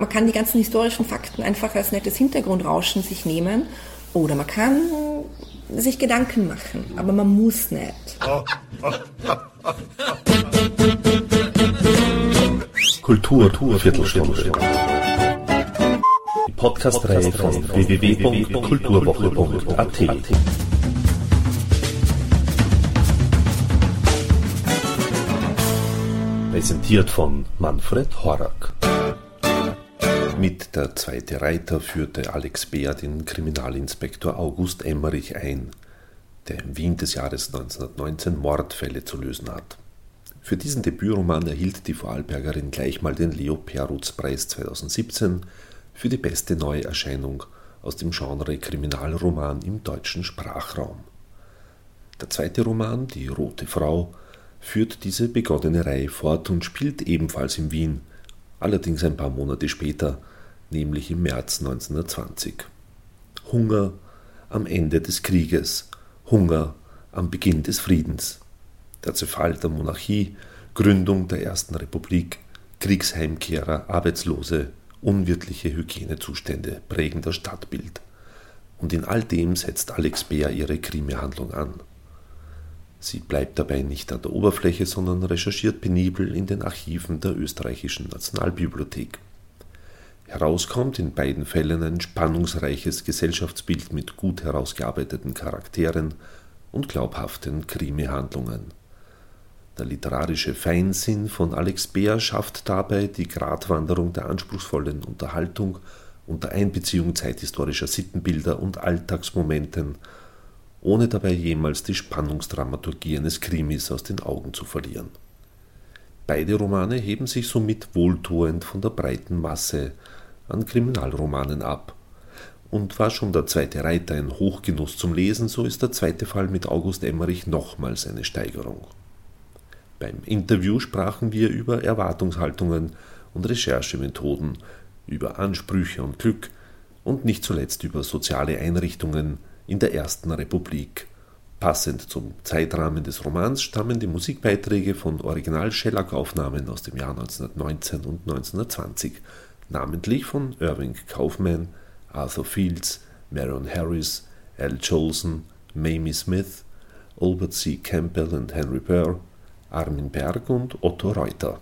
Man kann die ganzen historischen Fakten einfach als nettes Hintergrundrauschen sich nehmen oder man kann sich Gedanken machen, aber man muss nicht. Kultur, Kultur Viertelstunde. Die Podcast-Reihe von www.kulturwoche.at. Präsentiert von Manfred Horak. Mit der zweite Reiter führte Alex Beer den Kriminalinspektor August Emmerich ein, der im Wien des Jahres 1919 Mordfälle zu lösen hat. Für diesen Debütroman erhielt die Vorarlbergerin gleich mal den Leo Perutz Preis 2017 für die beste Neuerscheinung aus dem Genre Kriminalroman im deutschen Sprachraum. Der zweite Roman, Die Rote Frau, führt diese begonnene Reihe fort und spielt ebenfalls in Wien, allerdings ein paar Monate später, nämlich im März 1920. Hunger am Ende des Krieges, Hunger am Beginn des Friedens, der Zerfall der Monarchie, Gründung der Ersten Republik, Kriegsheimkehrer, Arbeitslose, unwirtliche Hygienezustände prägen das Stadtbild. Und in all dem setzt Alex Beer ihre Krimihandlung an. Sie bleibt dabei nicht an der Oberfläche, sondern recherchiert penibel in den Archiven der österreichischen Nationalbibliothek. Herauskommt in beiden Fällen ein spannungsreiches Gesellschaftsbild mit gut herausgearbeiteten Charakteren und glaubhaften Krimihandlungen. Der literarische Feinsinn von Alex Beer schafft dabei die Gratwanderung der anspruchsvollen Unterhaltung unter Einbeziehung zeithistorischer Sittenbilder und Alltagsmomenten ohne dabei jemals die Spannungsdramaturgie eines Krimis aus den Augen zu verlieren. Beide Romane heben sich somit wohltuend von der breiten Masse an Kriminalromanen ab. Und war schon der zweite Reiter ein Hochgenuss zum Lesen, so ist der zweite Fall mit August Emmerich nochmals eine Steigerung. Beim Interview sprachen wir über Erwartungshaltungen und Recherchemethoden, über Ansprüche und Glück und nicht zuletzt über soziale Einrichtungen, in der Ersten Republik. Passend zum Zeitrahmen des Romans stammen die Musikbeiträge von Original-Shellac-Aufnahmen aus dem Jahr 1919 und 1920, namentlich von Irving Kaufman, Arthur Fields, Marion Harris, Al Jolson, Mamie Smith, Albert C. Campbell und Henry Burr, Armin Berg und Otto Reuter.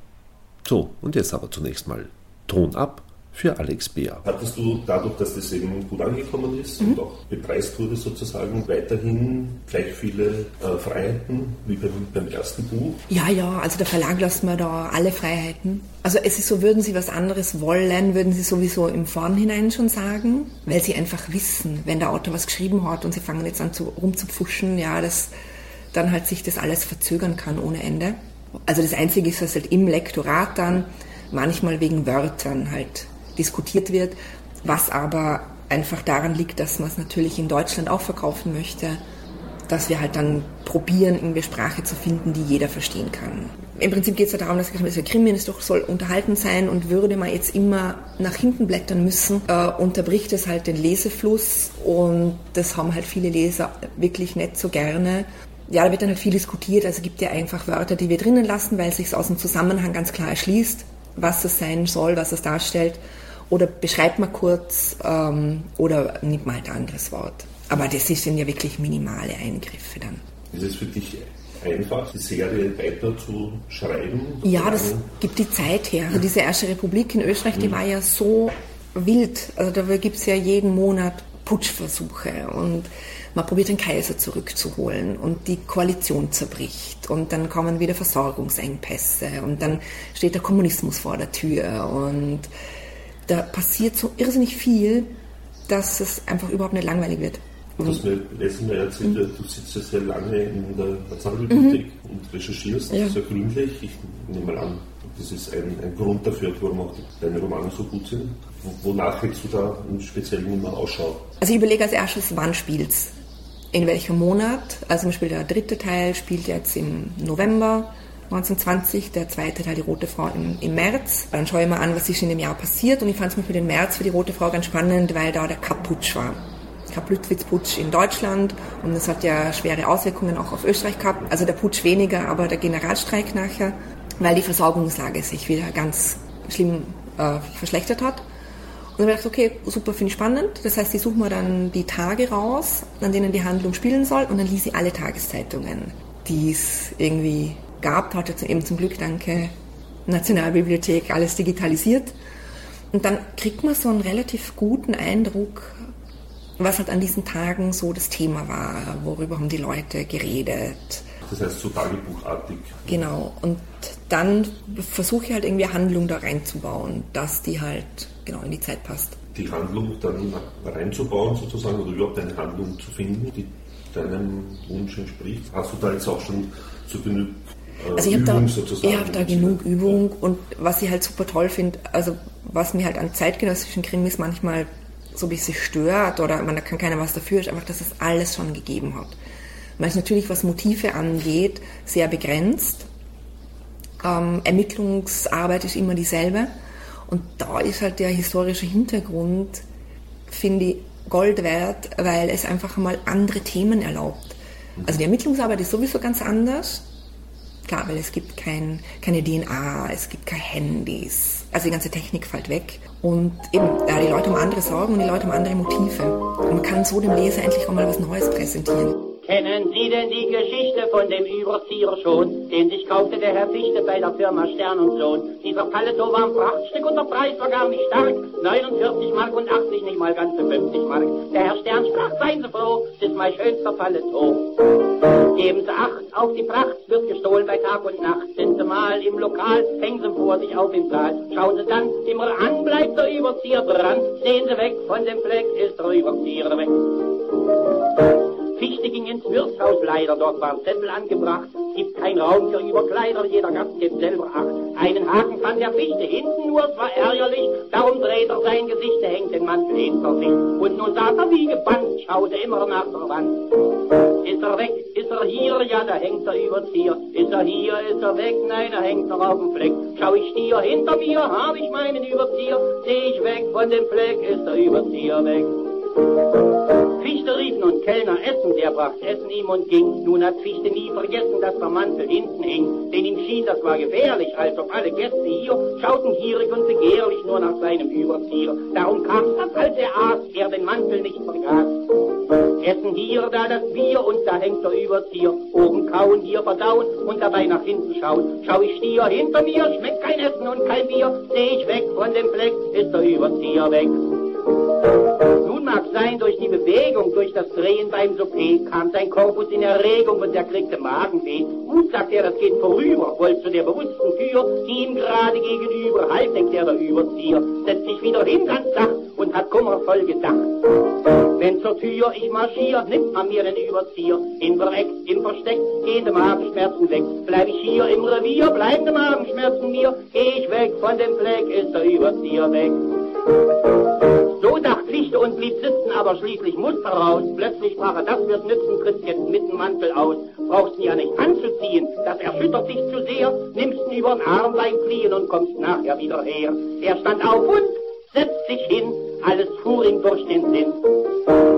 So, und jetzt aber zunächst mal Ton ab für Alex Beer. Hattest du dadurch, dass das eben gut angekommen ist mhm. und auch bepreist wurde sozusagen, weiterhin gleich viele äh, Freiheiten wie beim, beim, ersten Buch? Ja, ja, also der Verlag lässt mir da alle Freiheiten. Also es ist so, würden sie was anderes wollen, würden sie sowieso im Vornhinein schon sagen, weil sie einfach wissen, wenn der Autor was geschrieben hat und sie fangen jetzt an zu, rumzupfuschen, ja, dass dann halt sich das alles verzögern kann ohne Ende. Also das Einzige ist, dass halt im Lektorat dann manchmal wegen Wörtern halt diskutiert wird, was aber einfach daran liegt, dass man es natürlich in Deutschland auch verkaufen möchte, dass wir halt dann probieren, irgendwie Sprache zu finden, die jeder verstehen kann. Im Prinzip geht es ja darum, dass das Krimi ist doch soll unterhalten sein und würde man jetzt immer nach hinten blättern müssen, äh, unterbricht es halt den Lesefluss und das haben halt viele Leser wirklich nicht so gerne. Ja, da wird dann halt viel diskutiert, also gibt ja einfach Wörter, die wir drinnen lassen, weil es sich aus dem Zusammenhang ganz klar erschließt, was es sein soll, was es darstellt oder beschreibt mal kurz ähm, oder nimmt mal ein anderes Wort. Aber das sind ja wirklich minimale Eingriffe dann. Ist es für dich einfach, die Serie weiter zu schreiben? Ja, das gibt die Zeit her. Also diese Erste Republik in Österreich, die mhm. war ja so wild. Also da gibt es ja jeden Monat Putschversuche und man probiert den Kaiser zurückzuholen und die Koalition zerbricht und dann kommen wieder Versorgungsengpässe und dann steht der Kommunismus vor der Tür und da passiert so irrsinnig viel, dass es einfach überhaupt nicht langweilig wird. Du hast mir letztes Mal erzählt, mhm. du sitzt ja sehr lange in der Nationalbibliothek mhm. und recherchierst ja. sehr gründlich. Ich nehme mal an, das ist ein, ein Grund dafür, warum auch deine Romane so gut sind. Wonach hältst du da im Speziellen immer Ausschau? Also ich überlege als erstes, wann spielt's? In welchem Monat? Also zum Beispiel der dritte Teil spielt jetzt im November 1920, der zweite Teil, die Rote Frau im, im März. Dann schaue ich mal an, was ist in dem Jahr passiert und ich fand es für den März für die Rote Frau ganz spannend, weil da der Kapp-Putsch war. Kapp-Lüttwitz-Putsch in Deutschland und das hat ja schwere Auswirkungen auch auf Österreich gehabt. Also der Putsch weniger, aber der Generalstreik nachher, weil die Versorgungslage sich wieder ganz schlimm äh, verschlechtert hat. Und dann habe ich gedacht, okay, super, finde ich spannend. Das heißt, ich suche mir dann die Tage raus, an denen die Handlung spielen soll und dann lese ich alle Tageszeitungen, die es irgendwie gab. Hat jetzt eben zum Glück, danke, Nationalbibliothek, alles digitalisiert. Und dann kriegt man so einen relativ guten Eindruck, was halt an diesen Tagen so das Thema war, worüber haben die Leute geredet. Das heißt so tagebuchartig. Genau. Und dann versuche ich halt irgendwie eine Handlung da reinzubauen, dass die halt genau in die Zeit passt. Die Handlung dann reinzubauen sozusagen oder überhaupt eine Handlung zu finden, die deinem Wunsch entspricht. Hast du da jetzt auch schon so genug äh, also ich habe da, ich hab da genug Übung und was ich halt super toll finde, also was mir halt an zeitgenössischen Krimis manchmal so ein bisschen stört oder man da kann keiner was dafür, ist einfach, dass es alles schon gegeben hat. Man ist natürlich, was Motive angeht, sehr begrenzt. Ähm, Ermittlungsarbeit ist immer dieselbe. Und da ist halt der historische Hintergrund, finde ich, Gold wert, weil es einfach mal andere Themen erlaubt. Also die Ermittlungsarbeit ist sowieso ganz anders. Klar, weil es gibt kein, keine DNA, es gibt keine Handys. Also die ganze Technik fällt weg. Und eben, ja, die Leute haben andere Sorgen und die Leute haben andere Motive. Und man kann so dem Leser endlich auch mal was Neues präsentieren. Kennen Sie denn die Geschichte von dem Überzieher schon, den sich kaufte der Herr Fichte bei der Firma Stern und Sohn? Dieser Paletot war ein Prachtstück und der Preis war gar nicht stark. 49 Mark und 80, nicht mal ganze 50 Mark. Der Herr Stern sprach, seien Sie froh, das ist mein schönster Paletot. Geben Sie Acht auf die Pracht, wird gestohlen bei Tag und Nacht. Sind Sie mal im Lokal, hängen Sie vor sich auf im Saal. Schauen Sie dann immer an, bleibt der Überzieher dran. Sehen Sie weg von dem Fleck, ist der Überzieher weg. Fichte ging ins Wirtshaus leider, dort war Zettel angebracht. Gibt kein Raum für Überkleider, jeder Gast gibt selber Acht. Einen Haken fand der Fichte hinten, nur es war ärgerlich. Darum dreht er sein Gesicht, er hängt den Mantel hinter sich. Und nun saß er wie gebannt, schaute immer nach der Wand. Ist er weg, ist er hier, ja, da hängt er Überzieher. Ist er hier, ist er weg, nein, er hängt noch auf dem Fleck. Schau ich stier hinter mir, hab ich meinen Überzieher. Seh ich weg von dem Fleck, ist der Überzieher weg. Fichte rief nun Kellner Essen, der bracht Essen ihm und ging. Nun hat Fichte nie vergessen, dass der Mantel hinten hing. Denn ihm schien, das war gefährlich, als ob alle Gäste hier schauten gierig und begehrlich nur nach seinem Überzieher. Darum kam's, dass als er aß, er den Mantel nicht vergaß. Essen hier, da das Bier und da hängt der Überzieher. Oben kauen, hier verdauen und dabei nach hinten schauen. Schau ich Stier hinter mir, schmeckt kein Essen und kein Bier. Seh ich weg von dem Fleck, ist der Überzieher weg. Nun mag sein, durch die Bewegung, durch das Drehen beim Souper, kam sein Korpus in Erregung und er kriegte Magenweh. Gut, sagt er, das geht vorüber, wollt zu der bewussten Tür, die ihm gerade gegenüber, halt, denkt er, der Überzieher, setzt sich wieder hin ganz Dach und hat kummervoll gedacht. Wenn zur Tür ich marschier, nimmt man mir den Überzieher. Im Verreck, im Versteck, gehen die Magenschmerzen weg. Bleib ich hier im Revier, bleiben die Magenschmerzen mir. Geh ich weg von dem Fleck, ist der Überzieher weg. So dacht Fichte und blieb sitzen, aber schließlich musste raus. Plötzlich sprach er, das wird nützen, tritt jetzt mit dem Mantel aus. Brauchst ihn ja nicht anzuziehen, das erschüttert dich zu sehr. Nimmst ihn übern Arm beim Fliehen und kommst nachher wieder her. Er stand auf und setzt sich hin, alles fuhr ihm durch den Sinn.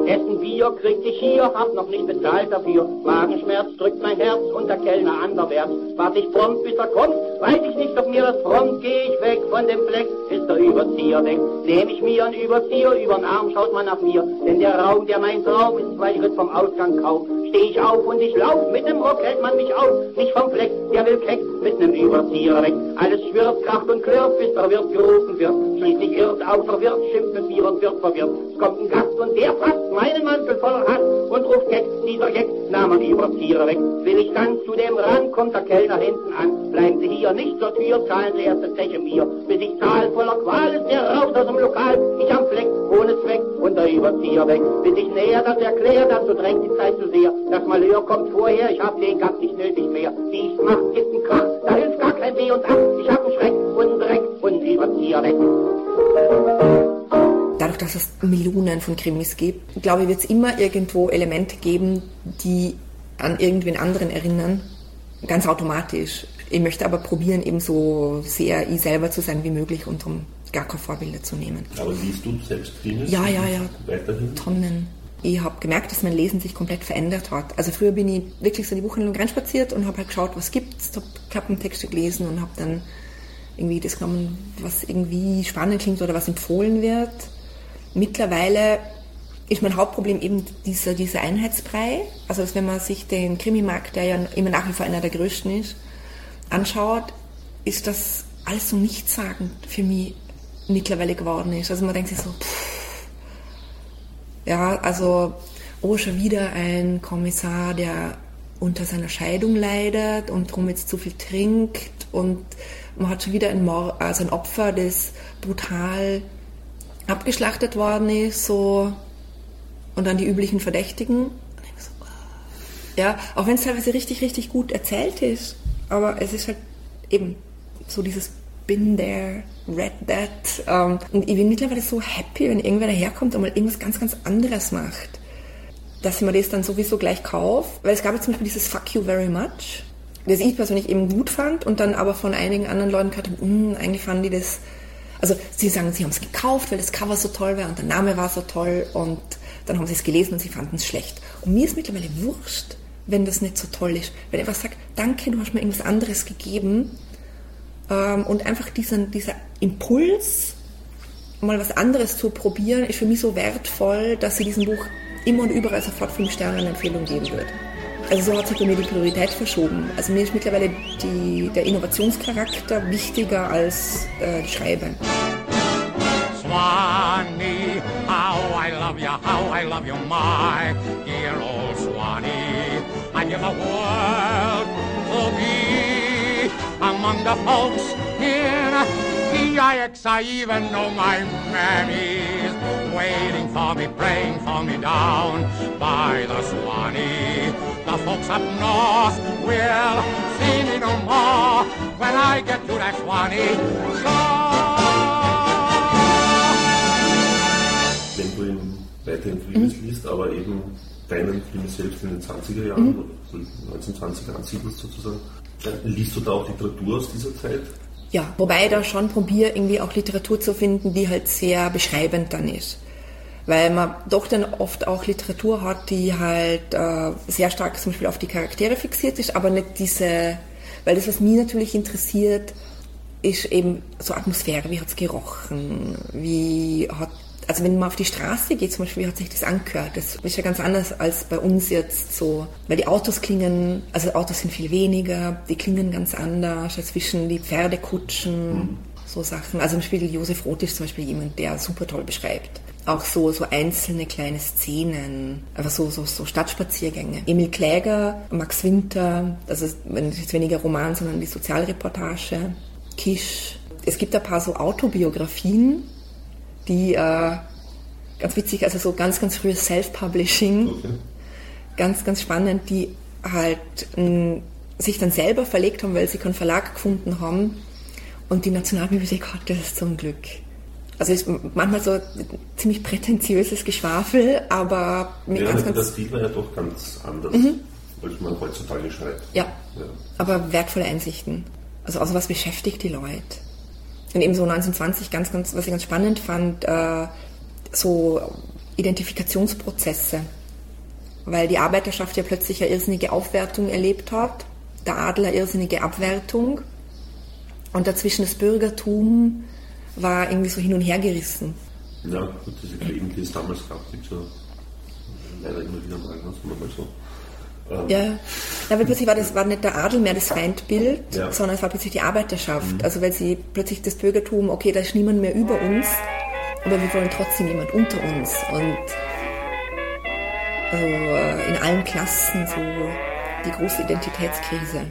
Essen Bier kriegt ich hier, hab noch nicht bezahlt dafür. Magenschmerz drückt mein Herz und der Kellner anderwärts. Wart ich prompt, bis er kommt, weiß ich nicht, ob mir das prompt, geh ich weg von dem Fleck, ist der Überzieher weg. Nehm ich mir einen Überzieher, übern Arm schaut man nach mir, denn der Raum, der mein Traum ist, zwei Schritt vom Ausgang kaum. Steh ich auf und ich lauf, mit dem Rock hält man mich auf, nicht vom Fleck, der will keck, mit nem Überzieher weg. Alles schwirrt, kracht und klirrt, bis der Wirt gerufen wird. Schließlich irrt auch der Wirt, schimpft mit mir und wird verwirrt. Es kommt ein Gast und der fasst meinen Mantel voller Hass und ruft Keck, dieser Keck, nahm er die Überzieher weg. Will ich dann zu dem ran, kommt der Kellner hinten an. Bleiben Sie hier nicht zur Tür, zahlen Sie erst das Zeche mir. Bis ich zahl voller Qual ist der raus aus dem Lokal. Ich am Fleck, ohne Zweck und der Überzieher weg. Bis ich näher das erklär, dazu drängt die Zeit zu sehr. Das Malheur kommt vorher, ich hab den Gast nicht nötig mehr. Wie ich's mach, gibt ein Krach, da hilft gar kein Weh und Ach. Ich hab einen Schreck und Dreck und Überzieher weg dadurch, dass es Millionen von Krimis gibt, glaube ich, wird es immer irgendwo Elemente geben, die an irgendwen anderen erinnern, ganz automatisch. Ich möchte aber probieren, eben so sehr ich selber zu sein wie möglich und um gar keine Vorbilder zu nehmen. Aber liest du selbst Krimis? Ja, ja, ja. Weiterhin? Tonnen. Ich habe gemerkt, dass mein Lesen sich komplett verändert hat. Also früher bin ich wirklich so die Buchhandlung reinspaziert und habe halt geschaut, was gibt's, habe Klappentexte gelesen und habe dann irgendwie das genommen, was irgendwie spannend klingt oder was empfohlen wird. Mittlerweile ist mein Hauptproblem eben dieser, dieser Einheitsbrei. Also wenn man sich den Krimimarkt, der ja immer nach wie vor einer der größten ist, anschaut, ist das alles so nichtssagend für mich mittlerweile geworden ist. Also man denkt sich so, pff, ja, also, oh, schon wieder ein Kommissar, der unter seiner Scheidung leidet und darum jetzt zu viel trinkt und man hat schon wieder ein, Mord, also ein Opfer, das brutal abgeschlachtet worden ist, so und dann die üblichen Verdächtigen. Ja, auch wenn es teilweise richtig, richtig gut erzählt ist, aber es ist halt eben so dieses Been there, read that. Ähm, und ich bin mittlerweile so happy, wenn irgendwer daherkommt und mal irgendwas ganz, ganz anderes macht dass ich mir das dann sowieso gleich kaufe. Weil es gab jetzt zum Beispiel dieses Fuck You Very Much, das ich persönlich eben gut fand und dann aber von einigen anderen Leuten gehört habe, hm, eigentlich fanden die das, also sie sagen, sie haben es gekauft, weil das Cover so toll war und der Name war so toll und dann haben sie es gelesen und sie fanden es schlecht. Und mir ist mittlerweile wurscht, wenn das nicht so toll ist. Wenn ich einfach sage, danke, du hast mir irgendwas anderes gegeben und einfach diesen, dieser Impuls, mal was anderes zu probieren, ist für mich so wertvoll, dass sie diesem Buch immer und überall sofort 5 Sterne eine Empfehlung geben wird. Also so hat sich bei mir die Priorität verschoben. Also mir ist mittlerweile die, der Innovationscharakter wichtiger als äh, Schreiben. Swanee, how I love you, how I love you, my dear old Swanee. The world to me among the folks in EIX, I even know my mammy's waiting for me, praying for me down by the Swanee. The folks up north will see me no more when I get to that Swanee Wenn du ihn weiterhin Krimis mhm. liest, aber eben deinen Krimis selbst in den 20er Jahren, mhm. 1920er ansiedelst sozusagen, liest du da auch Literatur aus dieser Zeit? Ja, wobei ich da schon probiere, irgendwie auch Literatur zu finden, die halt sehr beschreibend dann ist. Weil man doch dann oft auch Literatur hat, die halt äh, sehr stark zum Beispiel auf die Charaktere fixiert ist, aber nicht diese, weil das, was mich natürlich interessiert, ist eben so Atmosphäre, wie hat es gerochen, wie hat also wenn man auf die Straße geht, zum Beispiel, wie hat sich das angehört? Das ist ja ganz anders als bei uns jetzt so, weil die Autos klingen, also Autos sind viel weniger, die klingen ganz anders, dazwischen die Pferdekutschen, mhm. so Sachen. Also im Spiel Josef Roth ist zum Beispiel jemand, der super toll beschreibt. Auch so, so einzelne kleine Szenen, einfach so, so, so Stadtspaziergänge. Emil Kläger, Max Winter, das ist jetzt weniger Roman, sondern die Sozialreportage, Kisch. Es gibt ein paar so Autobiografien, die äh, ganz witzig, also so ganz, ganz frühes Self-Publishing, okay. ganz, ganz spannend, die halt m, sich dann selber verlegt haben, weil sie keinen Verlag gefunden haben. Und die Nationalbibliothek hat das zum Glück. Also ist manchmal so ziemlich prätentiöses Geschwafel, aber mit ja, ganz, ganz... das sieht man ja doch ganz anders, mhm. als man heutzutage schreibt. Ja, ja, aber wertvolle Einsichten. Also, also was beschäftigt die Leute? Und eben so 1920 ganz, ganz, was ich ganz spannend fand, äh, so Identifikationsprozesse. Weil die Arbeiterschaft ja plötzlich eine irrsinnige Aufwertung erlebt hat, der Adel eine irrsinnige Abwertung und dazwischen das Bürgertum war irgendwie so hin und her gerissen. Ja, gut, diese Kriegen, die es damals gab, gibt es ja leider immer wieder mal, sagen wir mal so. Ja, ja, weil plötzlich war das war nicht der Adel mehr das Feindbild, ja. sondern es war plötzlich die Arbeiterschaft. Mhm. Also weil sie plötzlich das Bürgertum, okay, da ist niemand mehr über uns, aber wir wollen trotzdem jemand unter uns. Und also in allen Klassen so die große Identitätskrise.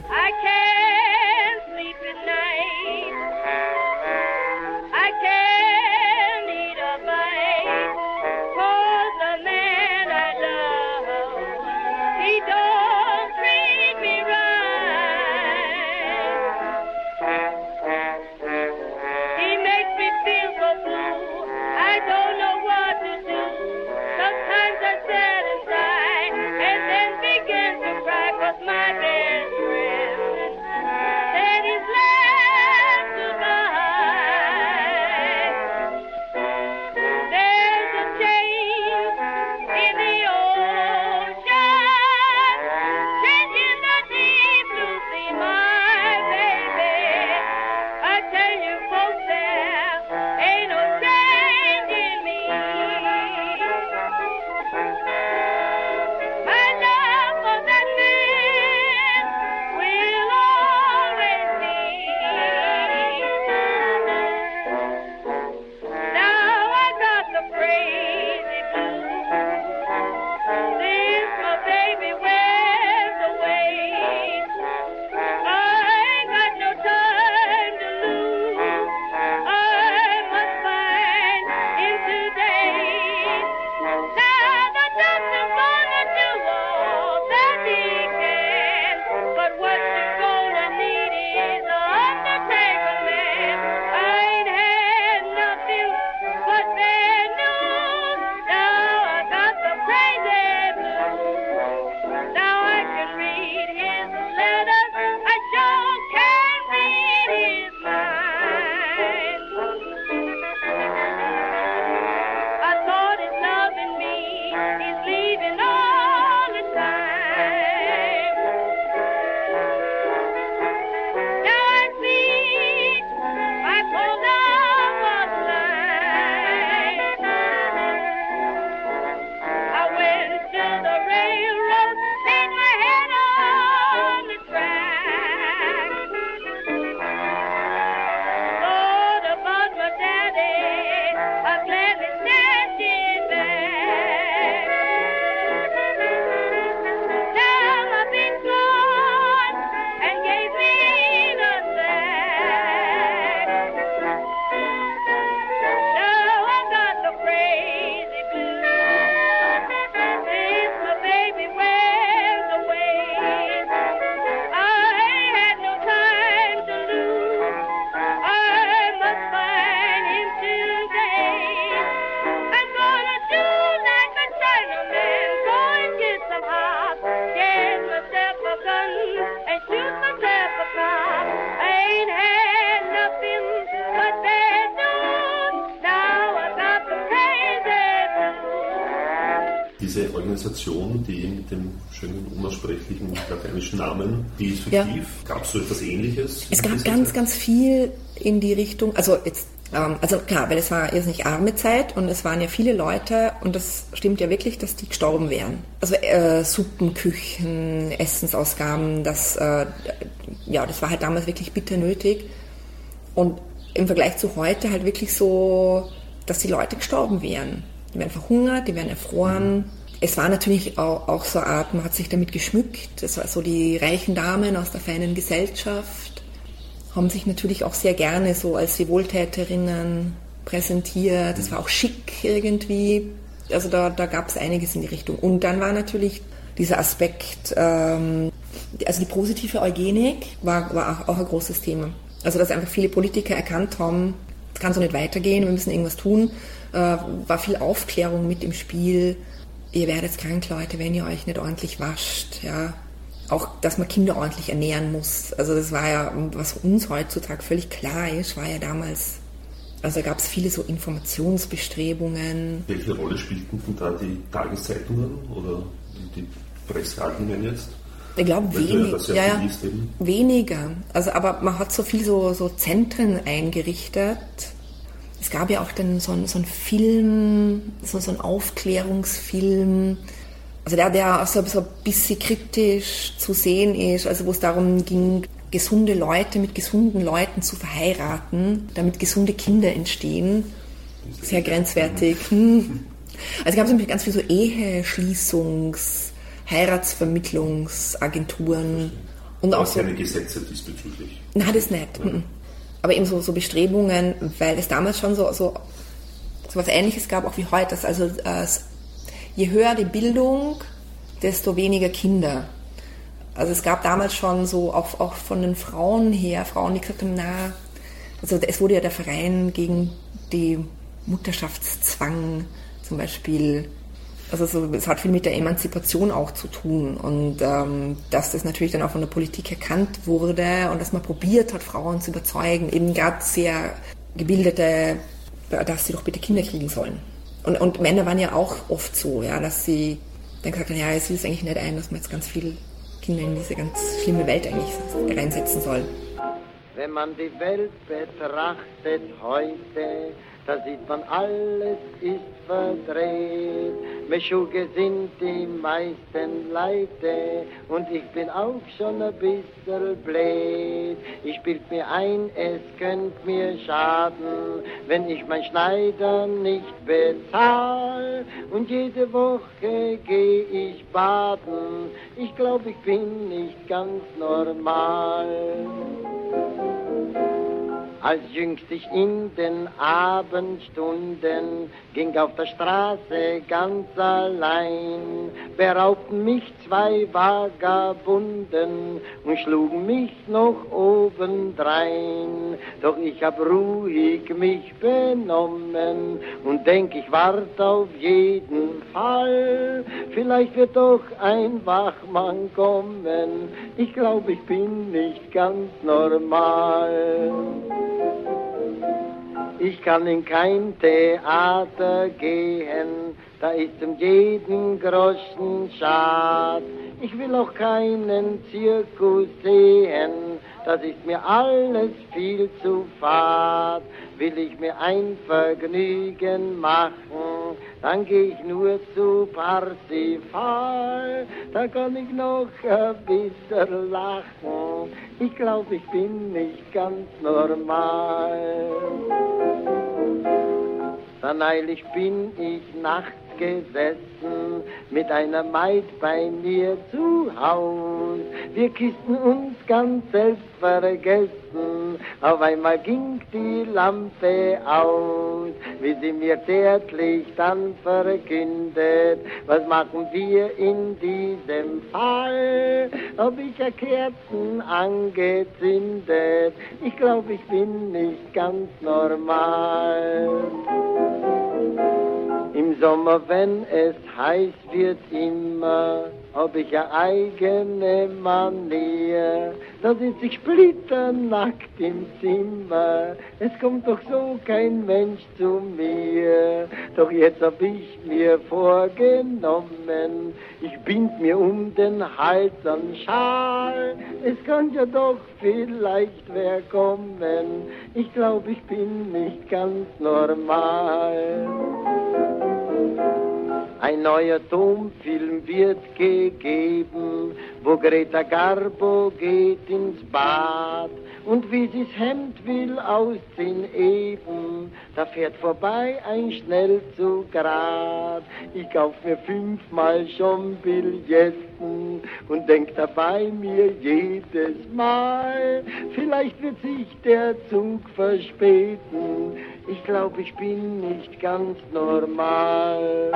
Organisation, die mit dem schönen unaussprechlichen lateinischen Namen, die ist fiktiv. Ja. Gab es so etwas ähnliches? Es gab ganz, Zeit? ganz viel in die Richtung, also jetzt ähm, also klar, weil es war jetzt nicht arme Zeit und es waren ja viele Leute und das stimmt ja wirklich, dass die gestorben wären. Also äh, Suppenküchen, Essensausgaben, das, äh, ja, das war halt damals wirklich bitter nötig. Und im Vergleich zu heute halt wirklich so, dass die Leute gestorben wären. Die werden verhungert, die werden erfroren. Es war natürlich auch, auch so eine Art, man hat sich damit geschmückt. Das war so die reichen Damen aus der feinen Gesellschaft haben sich natürlich auch sehr gerne so als die Wohltäterinnen präsentiert. Das war auch schick irgendwie. Also da, da gab es einiges in die Richtung. Und dann war natürlich dieser Aspekt, ähm, also die positive Eugenik war, war auch, auch ein großes Thema. Also dass einfach viele Politiker erkannt haben, es kann so nicht weitergehen, wir müssen irgendwas tun. Äh, war viel Aufklärung mit im Spiel. Ihr werdet krank, Leute, wenn ihr euch nicht ordentlich wascht. Ja, auch, dass man Kinder ordentlich ernähren muss. Also das war ja, was uns heutzutage völlig klar ist, war ja damals, also gab es viele so Informationsbestrebungen. Welche Rolle spielten denn da die Tageszeitungen oder die Presseagenten jetzt? Ich glaube wenig, ja, ja, weniger. Also, aber man hat so viel so, so Zentren eingerichtet. Es gab ja auch dann so, so einen Film, so, so einen Aufklärungsfilm, also der, der so, so ein bisschen kritisch zu sehen ist, also wo es darum ging, gesunde Leute mit gesunden Leuten zu verheiraten, damit gesunde Kinder entstehen. Sehr grenzwertig. Hm. Also gab es ganz viel so Eheschließungs-, Heiratsvermittlungsagenturen. Und auch so, keine Gesetze diesbezüglich? Nein, das nicht. Ja. Aber eben so, so Bestrebungen, weil es damals schon so, so, so was Ähnliches gab, auch wie heute, dass also äh, je höher die Bildung, desto weniger Kinder. Also es gab damals schon so, auch, auch von den Frauen her, Frauen, die gesagt haben, na, also es wurde ja der Verein gegen die Mutterschaftszwang zum Beispiel, also so, es hat viel mit der Emanzipation auch zu tun und ähm, dass das natürlich dann auch von der Politik erkannt wurde und dass man probiert hat, Frauen zu überzeugen, eben gerade sehr gebildete, dass sie doch bitte Kinder kriegen sollen. Und, und Männer waren ja auch oft so, ja, dass sie dann gesagt haben, ja, es ist eigentlich nicht ein, dass man jetzt ganz viele Kinder in diese ganz schlimme Welt eigentlich reinsetzen soll. Wenn man die Welt betrachtet heute, da sieht man, alles ist verdreht. Meschuge sind die meisten Leute und ich bin auch schon ein bisschen blöd. Ich bild mir ein, es könnte mir schaden, wenn ich mein Schneider nicht bezahl. Und jede Woche geh ich baden. Ich glaube, ich bin nicht ganz normal. Als jüngst ich in den Abendstunden ging auf der Straße ganz allein, beraubten mich zwei Vagabunden und schlugen mich noch obendrein. Doch ich hab ruhig mich benommen und denk, ich wart auf jeden Fall. Vielleicht wird doch ein Wachmann kommen, ich glaub, ich bin nicht ganz normal. Ich kann in kein Theater gehen, da ist um jeden Groschen Schad. Ich will auch keinen Zirkus sehen, das ist mir alles viel zu fad. Will ich mir ein Vergnügen machen, dann geh ich nur zu Parsifal. Da kann ich noch ein bisschen lachen. Ich glaub, ich bin nicht ganz normal. Dann eilig bin ich nachts gesessen mit einer Maid bei mir zu Haus. Wir küssten uns ganz selbstvergessen, auf einmal ging die Lampe aus, wie sie mir zärtlich dann verkündet, was machen wir in diesem Fall? Ob ich ein Kerzen angezündet, ich glaube, ich bin nicht ganz normal. Im Sommer, wenn es heiß wird immer, hab ich eine eigene Manier. Da sitz ich splitternackt im Zimmer, es kommt doch so kein Mensch zu mir. Doch jetzt hab ich mir vorgenommen, ich bind mir um den Hals an Schal. Es kann ja doch vielleicht wer kommen, ich glaub, ich bin nicht ganz normal. Ein neuer Tonfilm wird gegeben, wo Greta Garbo geht ins Bad und wie sie's Hemd will ausziehen eben, da fährt vorbei ein Schnellzugrad. Ich kauf mir fünfmal schon Billetten und denk dabei mir jedes Mal, vielleicht wird sich der Zug verspäten. Ich glaube, ich bin nicht ganz normal.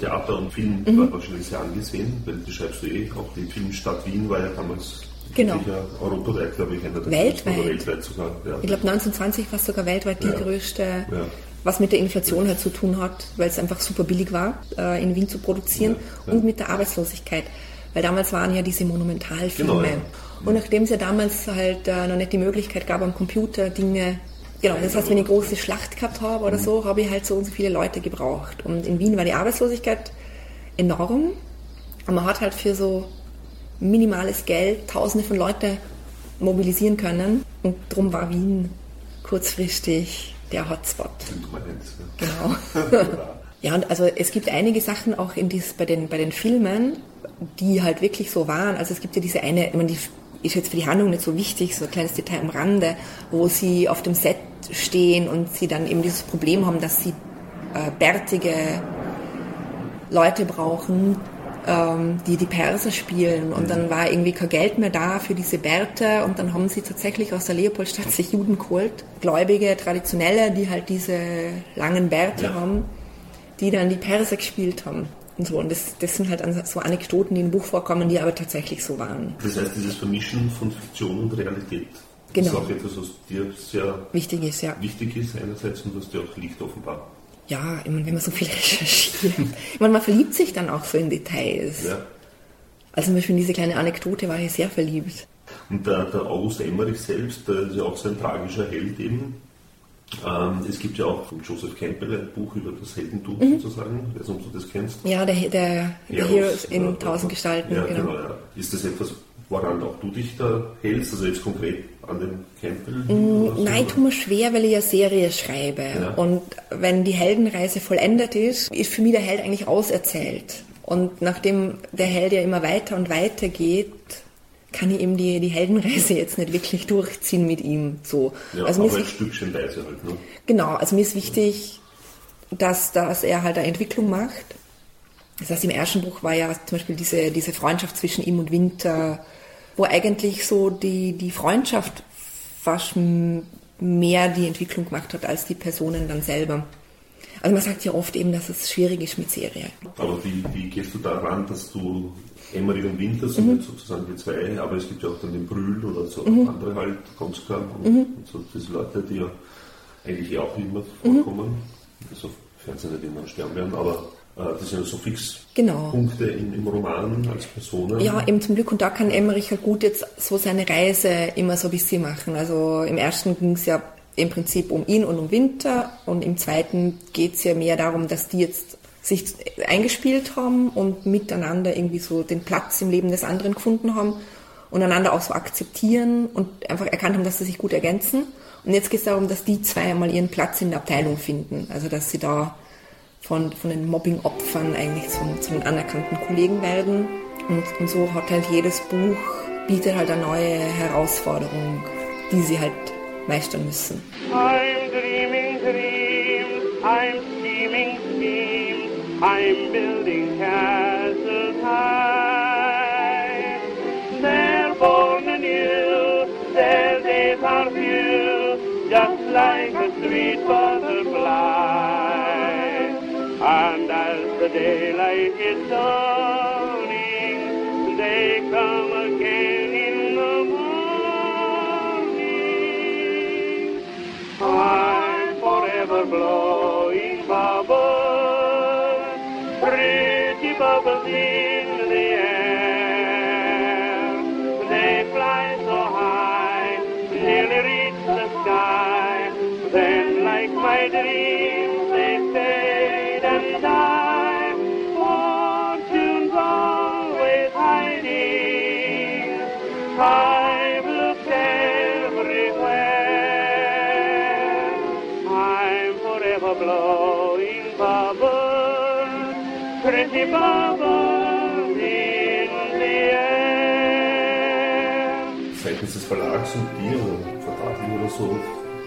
Theater und Film mhm. war wahrscheinlich sehr angesehen, weil du schreibst du eh, auch die Filmstadt Wien war ja damals Genau. europaweit, glaube ich, einer der weltweit. Oder weltweit sogar. Ja. Ich glaube 1920 war es sogar weltweit die ja. größte, ja. was mit der Inflation halt zu tun hat, weil es einfach super billig war, äh, in Wien zu produzieren und mit der Arbeitslosigkeit. Weil damals waren ja diese Monumentalfilme. Genau, und nachdem es ja damals halt äh, noch nicht die Möglichkeit gab, am Computer Dinge Genau, das heißt, wenn ich eine große Schlacht gehabt habe oder so, habe ich halt so und so viele Leute gebraucht. Und in Wien war die Arbeitslosigkeit enorm. Und man hat halt für so minimales Geld Tausende von Leuten mobilisieren können. Und darum war Wien kurzfristig der Hotspot. Genau. ja, und also es gibt einige Sachen auch in dies, bei, den, bei den Filmen, die halt wirklich so waren. Also es gibt ja diese eine, ich meine, die ist jetzt für die Handlung nicht so wichtig, so ein kleines Detail am Rande, wo sie auf dem Set stehen und sie dann eben dieses Problem haben, dass sie äh, bärtige Leute brauchen, ähm, die die Perser spielen. Und dann war irgendwie kein Geld mehr da für diese Bärte und dann haben sie tatsächlich aus der Leopoldstadt sich Juden geholt, Gläubige, Traditionelle, die halt diese langen Bärte ja. haben, die dann die Perser gespielt haben. Und so. Und das, das sind halt so Anekdoten, die im Buch vorkommen, die aber tatsächlich so waren. Das heißt, dieses Vermischen von Fiktion und Realität genau. ist auch etwas, was dir sehr wichtig ist, ja. wichtig ist einerseits und was dir auch liegt offenbar ja, ich meine, wenn man so viel recherchiert, ich meine, man verliebt sich dann auch so in Details. Ja. Also zum Beispiel in diese kleine Anekdote war ich sehr verliebt. Und der, der August Emmerich selbst, der ist ja auch so ein tragischer Held eben. Ähm, es gibt ja auch von Joseph Campbell ein Buch über das Heldentum mhm. sozusagen, nicht, ob du das kennst. Ja, der, der, der Heroes in tausend Gestalten. Ja, genau. genau ja. Ist das etwas, woran auch du dich da hältst, also jetzt konkret an den Campbell? Mm, nein, tut mir schwer, weil ich eine Serie schreibe. Ja. Und wenn die Heldenreise vollendet ist, ist für mich der Held eigentlich auserzählt. Und nachdem der Held ja immer weiter und weiter geht, kann ich eben die, die Heldenreise jetzt nicht wirklich durchziehen mit ihm. So. Ja, also aber ein Stückchenweise halt, ne? Genau, also mir ist wichtig, dass, dass er halt eine Entwicklung macht. Das heißt, im ersten Buch war ja zum Beispiel diese, diese Freundschaft zwischen ihm und Winter wo eigentlich so die, die Freundschaft fast mehr die Entwicklung gemacht hat als die Personen dann selber. Also man sagt ja oft eben, dass es schwierig ist mit Serie. Aber wie, wie gehst du daran, dass du Emmerich und Winter sind mhm. sozusagen die zwei, aber es gibt ja auch dann den Brühl oder so mhm. andere halt, Konska und, mhm. und, so diese Leute, die ja eigentlich auch immer vorkommen. Mhm. Also Fernsehen nicht immer Stern werden, aber äh, das sind so Fixpunkte genau. in, im Roman als Personen. Ja, eben zum Glück. Und da kann Emmerich halt gut jetzt so seine Reise immer so ein bisschen machen. Also im ersten ging es ja im Prinzip um ihn und um Winter. Und im zweiten geht es ja mehr darum, dass die jetzt sich eingespielt haben und miteinander irgendwie so den Platz im Leben des anderen gefunden haben und einander auch so akzeptieren und einfach erkannt haben, dass sie sich gut ergänzen. Und jetzt geht es darum, dass die zwei einmal ihren Platz in der Abteilung finden. Also dass sie da von, von den Mobbing-Opfern eigentlich zum, zum anerkannten Kollegen werden. Und, und so hat halt jedes Buch, bietet halt eine neue Herausforderung, die sie halt meistern müssen. I'm dreaming dreams, I'm scheming schemes, I'm building castles high. They're born anew, their days are few, just like a sweet butterfly. And as the daylight is dawning, they come again time forever blows. Verlags und dir oder vertraglich oder so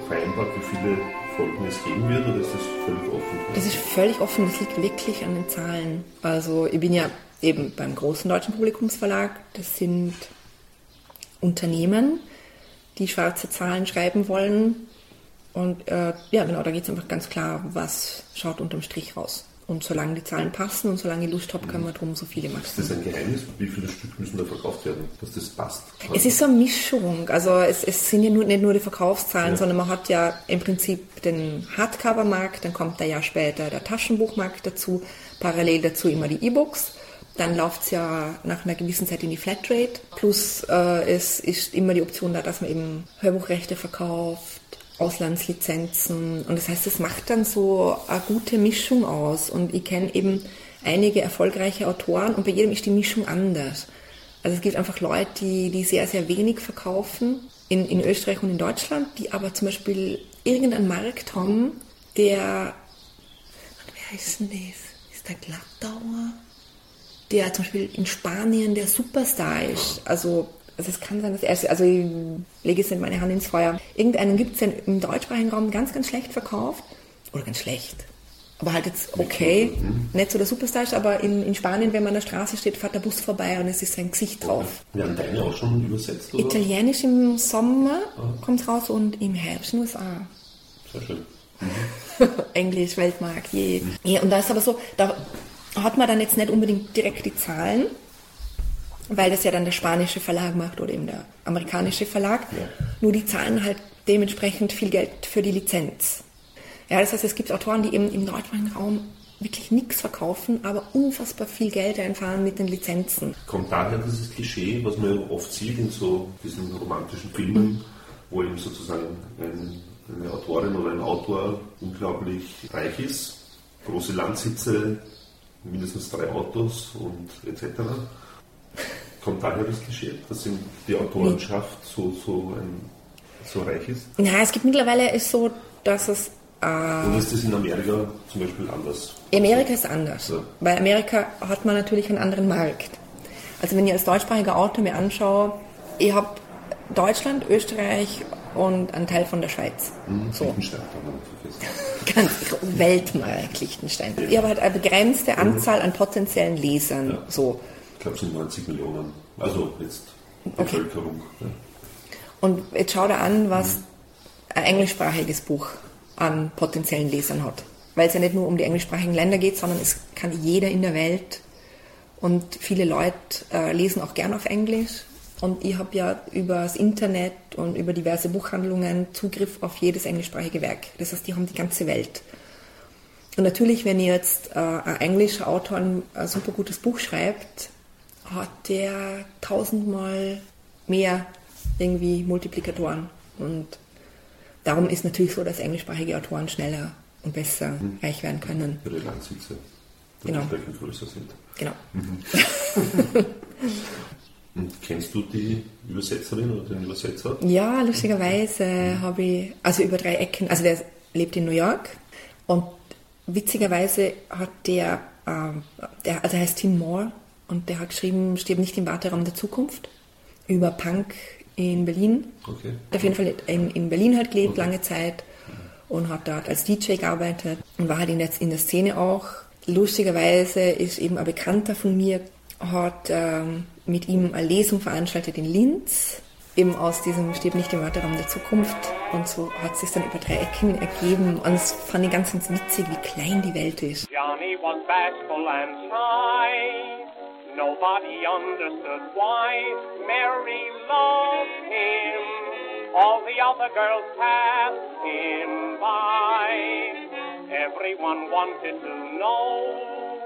vereinbart, wie viele Folgen es geben wird oder ist das völlig offen? Das ist völlig offen, das liegt wirklich an den Zahlen. Also ich bin ja eben beim großen deutschen Publikumsverlag, das sind Unternehmen, die schwarze Zahlen schreiben wollen. Und äh, ja, genau, da geht es einfach ganz klar, was schaut unterm Strich raus. Und solange die Zahlen passen und solange ich Lust habe, können wir drum so viele machen. Ist das ein Geheimnis? Wie viele Stück müssen da verkauft werden, dass das passt? Es ist so eine Mischung. Also es, es sind ja nur, nicht nur die Verkaufszahlen, Ja. sondern man hat ja im Prinzip den Hardcover-Markt, dann kommt ein Jahr später der Taschenbuchmarkt dazu, parallel dazu immer die E-Books. Dann läuft es ja nach einer gewissen Zeit in die Flatrate. Plus äh, es ist immer die Option da, dass man eben Hörbuchrechte verkauft, Auslandslizenzen. Und das heißt, es macht dann so eine gute Mischung aus. Und ich kenne eben einige erfolgreiche Autoren und bei jedem ist die Mischung anders. Also es gibt einfach Leute, die, die sehr, sehr wenig verkaufen in, in Österreich und in Deutschland, die aber zum Beispiel irgendeinen Markt haben, der, wer ist denn das? Ist der Glattauer? Der zum Beispiel in Spanien der Superstar ist. Also, also es kann sein, dass er, also ich lege jetzt nicht meine Hand ins Feuer. Irgendeinen gibt es ja im deutschsprachigen Raum ganz, ganz schlecht verkauft. Oder ganz schlecht. Aber halt jetzt okay, nicht so der Superstar aber in, in Spanien, wenn man an der Straße steht, fährt der Bus vorbei und es ist sein Gesicht drauf. Werden deine auch schon übersetzt? Oder? Italienisch im Sommer kommt raus und im Herbst in den USA. Sehr schön. Englisch, Weltmarkt, je. Ja, und da ist aber so, da hat man dann jetzt nicht unbedingt direkt die Zahlen, weil das ja dann der spanische Verlag macht oder eben der amerikanische Verlag. Nur die zahlen halt dementsprechend viel Geld für die Lizenz. Ja, das heißt, es gibt Autoren, die eben im deutschsprachigen Raum wirklich nichts verkaufen, aber unfassbar viel Geld einfahren mit den Lizenzen. Kommt daher dieses Klischee, was man oft sieht in so diesen romantischen Filmen, wo eben sozusagen ein, eine Autorin oder ein Autor unglaublich reich ist, große Landsitze, mindestens drei Autos und etc. Kommt daher das Klischee, dass die Autorenschaft so, so, ein, so reich ist? Ja, es gibt mittlerweile ist so, dass es äh, Oder ist das in Amerika zum Beispiel anders? Amerika ist anders. Ja. Bei Amerika hat man natürlich einen anderen Markt. Also wenn ich als deutschsprachiger Autor mir anschaue, ich habe Deutschland, Österreich und einen Teil von der Schweiz. So. Liechtenstein. Ganz Weltmarkt Liechtenstein. Ich habe halt eine begrenzte Anzahl an potenziellen Lesern. Ja. So. Ich glaube, es sind 90 Millionen. Also jetzt Okay. Bevölkerung. Ja. Und jetzt schau dir an, was ein englischsprachiges Buch an potenziellen Lesern hat. Weil es ja nicht nur um die englischsprachigen Länder geht, sondern es kann jeder in der Welt und viele Leute äh, lesen auch gern auf Englisch. Und ich habe ja über das Internet und über diverse Buchhandlungen Zugriff auf jedes englischsprachige Werk. Das heißt, die haben die ganze Welt. Und natürlich, wenn jetzt äh, ein englischer Autor ein, ein super gutes Buch schreibt, hat der tausendmal mehr irgendwie Multiplikatoren. Und darum ist natürlich so, dass englischsprachige Autoren schneller und besser reich werden können. Ihre Landsitze Genau. dementsprechend größer sind. Genau. Und kennst du die Übersetzerin oder den Übersetzer? Ja, lustigerweise habe ich, also über drei Ecken, also der lebt in New York und witzigerweise hat der, ähm, der also er heißt Tim Moore und der hat geschrieben, stirbt nicht im Warteraum der Zukunft über Punk in Berlin. Okay. Hat auf jeden Fall in, in Berlin halt gelebt, lange Zeit und hat dort als DJ gearbeitet und war halt in der, in der Szene auch. Lustigerweise ist eben ein Bekannter von mir, hat ähm, mit ihm eine Lesung veranstaltet in Linz, eben aus diesem Steht nicht im Warteraum der Zukunft. Und so hat es sich dann über drei Ecken ergeben. Und das fand ich ganz, ganz witzig, wie klein die Welt ist. Johnny was bashful and shy. Nobody understood why. Mary loved him. All the other girls passed him by. Everyone wanted to know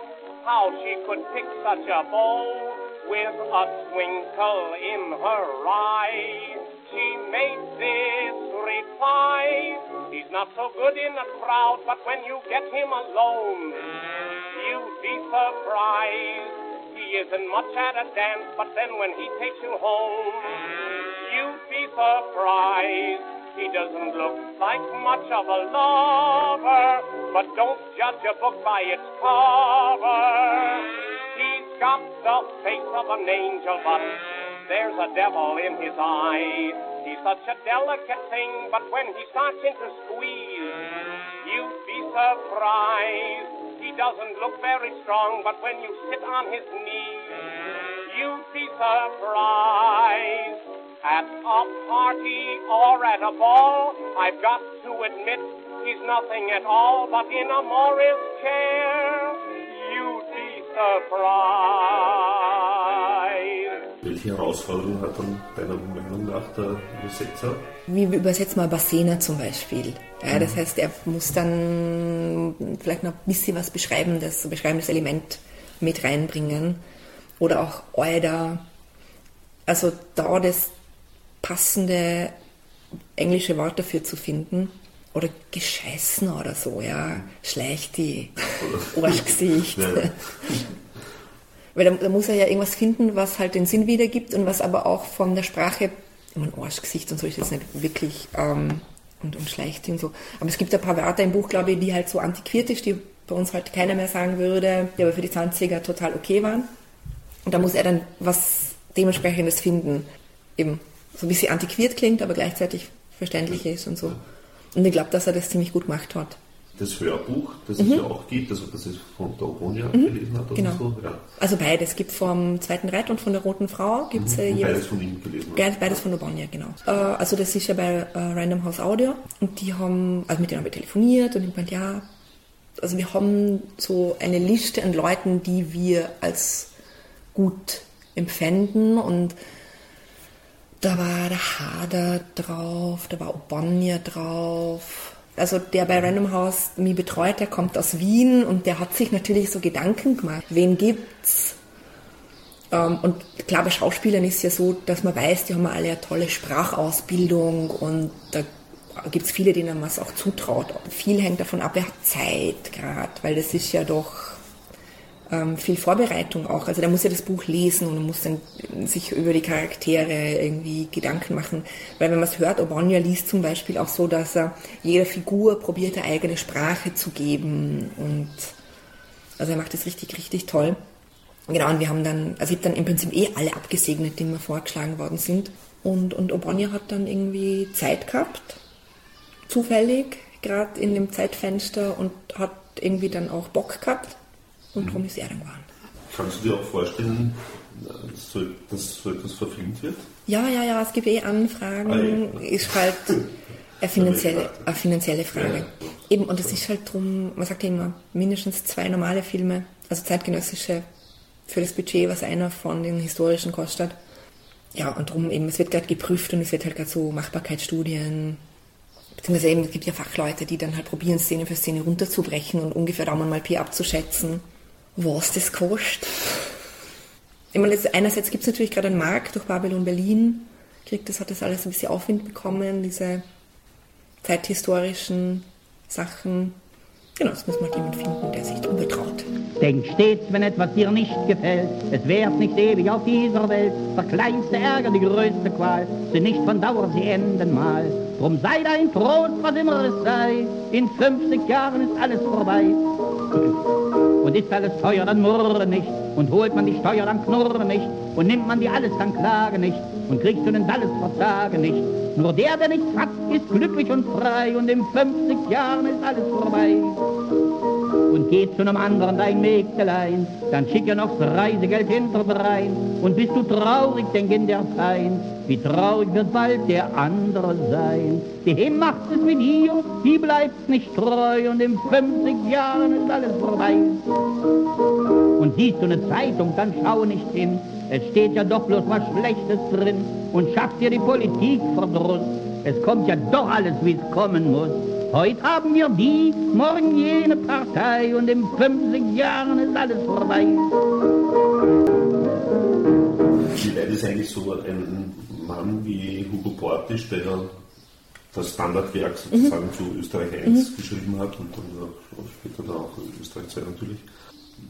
how she could pick such a bow with a twinkle in her eye. She made this reply, he's not so good in a crowd, but when you get him alone, you'd be surprised. He isn't much at a dance, but then when he takes you home, you'd be surprised. He doesn't look like much of a lover, but don't judge a book by its cover. He's got the face of an angel, but there's a devil in his eye. He's such a delicate thing, but when he starts into squeeze, you'd be surprised. He doesn't look very strong, but when you sit on his knee, you'd be surprised. At a party or at a ball, I've got to admit he's nothing at all, but in a Morris chair, you'd be surprised. Welche Herausforderungen hat dann deiner Meinung nach der Übersetzer? Wie übersetzt man Bassena zum Beispiel? Ja, das heißt, er muss dann vielleicht noch ein bisschen was beschreibendes, ein beschreibendes Element mit reinbringen. Oder auch Euda. Also da das passende englische Wort dafür zu finden. Oder gescheißen oder so, ja. Schleicht die Arschgesicht. Ja. Weil da, da muss er ja irgendwas finden, was halt den Sinn wiedergibt und was aber auch von der Sprache, ich meine, Arschgesicht und so ist jetzt nicht wirklich, ähm, und, und schleicht und so. Aber es gibt ein paar Wörter im Buch, glaube ich, die halt so antiquiert ist, die bei uns heute keiner mehr sagen würde, die aber für die 20er total okay waren. Und da muss er dann was dementsprechendes finden. Eben so ein bisschen antiquiert klingt, aber gleichzeitig verständlich ist und so. Und ich glaube, dass er das ziemlich gut gemacht hat. Das Hörbuch, das es ja auch gibt, also das es von der Obonia gelesen hat oder genau. so. Ja. Also beides. gibt vom Zweiten Reiter und von der Roten Frau gibt's äh, Und jeweils beides von ihm gelesen. Beides, beides von Obonia, genau. Äh, also das ist ja bei äh, Random House Audio und die haben, also mit denen haben wir telefoniert und ich meinte, ja, also wir haben so eine Liste an Leuten, die wir als gut empfänden und da war der Hader drauf, da war Obonia drauf. Also der bei Random House mich betreut, der kommt aus Wien und der hat sich natürlich so Gedanken gemacht. Wen gibt's? Ähm, und klar, bei Schauspielern ist ja so, dass man weiß, die haben alle eine tolle Sprachausbildung und da gibt es viele, denen man es auch zutraut. Viel hängt davon ab, wer hat Zeit gerade, weil das ist ja doch ähm, viel Vorbereitung auch. Also der muss ja das Buch lesen und muss dann sich über die Charaktere irgendwie Gedanken machen. Weil wenn man es hört, Obonia liest zum Beispiel auch so, dass er jeder Figur probiert, eine eigene Sprache zu geben und also er macht das richtig, richtig toll. Genau, und wir haben dann, also ich habe dann im Prinzip eh alle abgesegnet, die mir vorgeschlagen worden sind. Und, und Obonia hat dann irgendwie Zeit gehabt, zufällig, gerade in dem Zeitfenster und hat irgendwie dann auch Bock gehabt. Und darum ist er dann geworden. Kannst du dir auch vorstellen, dass so, etwas verfilmt wird? Ja, ja, ja, es gibt eh Anfragen. Ah, ja. Ist halt eine finanzielle, eine finanzielle Frage. Ja. Eben, und es ist halt drum, man sagt ja immer, mindestens zwei normale Filme, also zeitgenössische, für das Budget, was einer von den historischen kostet. Ja, und drum eben, es wird gerade geprüft und es wird halt gerade so Machbarkeitsstudien, beziehungsweise eben, es gibt ja Fachleute, die dann halt probieren, Szene für Szene runterzubrechen und ungefähr Daumen mal Pi abzuschätzen, was das kostet. Ich meine, einerseits gibt es natürlich gerade einen Markt durch Babylon Berlin, kriegt das, hat das alles ein bisschen Aufwind bekommen, diese zeithistorischen Sachen. Genau, es muss mal jemand finden, der sich darüber traut. Denk stets, wenn etwas dir nicht gefällt, es währt nicht ewig auf dieser Welt. Der kleinste Ärger, die größte Qual, sind nicht von Dauer, sie enden mal. Drum sei dein Trost, was immer es sei, in 50 Jahren ist alles vorbei. Und ist alles teuer, dann murre nicht. Und holt man die Steuer, dann knurre nicht. Und nimmt man dir alles, dann klage nicht. Und kriegst du denn alles, versage nicht. Nur der, der nichts hat, ist glücklich und frei. Und in 50 Jahren ist alles vorbei. Und geht zu einem anderen dein Mägdelein, dann schick ihr noch das Reisegeld hinterdrein. Und bist du traurig, denk in der Pein, wie traurig wird bald der andere sein. Dem macht es mit ihr, die bleibt nicht treu. Und in 50 Jahren ist alles vorbei. Und siehst du eine Zeitung, dann schau nicht hin. Es steht ja doch bloß was Schlechtes drin und schafft dir die Politik Verdruss. Es kommt ja doch alles, wie es kommen muss. Heute haben wir die, morgen jene Partei und in 50 Jahren ist alles vorbei. Wie weit ist eigentlich so ein Mann wie Hugo Portisch, der das Standardwerk sozusagen mhm. zu Österreich 1 mhm. geschrieben hat und dann auch, später dann auch Österreich 2 natürlich.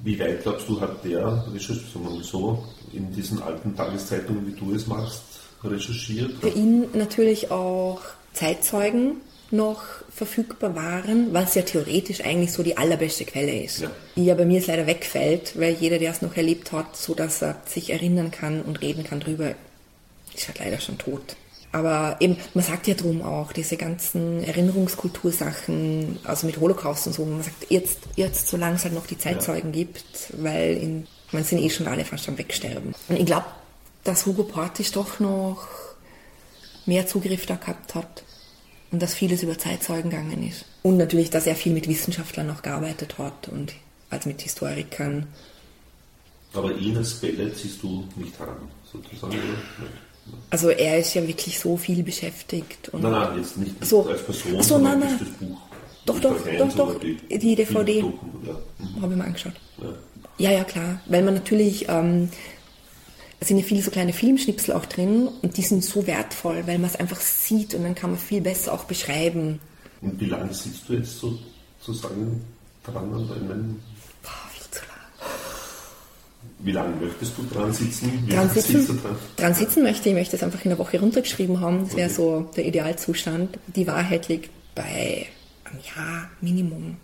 Wie weit glaubst du, hat der recherchiert, so, in diesen alten Tageszeitungen, wie du es machst, recherchiert? Für ihn natürlich auch Zeitzeugen noch verfügbar waren, was ja theoretisch eigentlich so die allerbeste Quelle ist. Ja. Die ja bei mir jetzt leider wegfällt, weil jeder, der es noch erlebt hat, so dass er sich erinnern kann und reden kann drüber, ist halt leider schon tot. Aber eben, man sagt ja drum auch, diese ganzen Erinnerungskultursachen, also mit Holocaust und so, man sagt jetzt, jetzt solange es halt noch die Zeitzeugen ja. gibt, weil in, man sind eh schon alle fast am Wegsterben. Und ich glaube, dass Hugo Portisch doch noch mehr Zugriff da gehabt hat und dass vieles über Zeitzeugen gegangen ist. Und natürlich, dass er viel mit Wissenschaftlern noch gearbeitet hat und als mit Historikern. Aber ihn als Quelle ziehst du nicht heran, sozusagen? Also er ist ja wirklich so viel beschäftigt. Und nein, nein, jetzt nicht so, als Person, so, nein, nein. das Buch. Doch, doch, doch, doch, die, die DVD ja. mhm. habe ich mir angeschaut. Ja. ja, ja, klar, weil man natürlich, ähm, sind ja viele so kleine Filmschnipsel auch drin und die sind so wertvoll, weil man es einfach sieht und dann kann man viel besser auch beschreiben. Und wie lange sitzt du jetzt sozusagen dran an deinem wie lange möchtest du dran sitzen? Wie dran sitzen, du dran? dran sitzen möchte ich, möchte es einfach in der Woche runtergeschrieben haben. Das wäre okay. so der Idealzustand. Die Wahrheit liegt bei einem Jahr Minimum.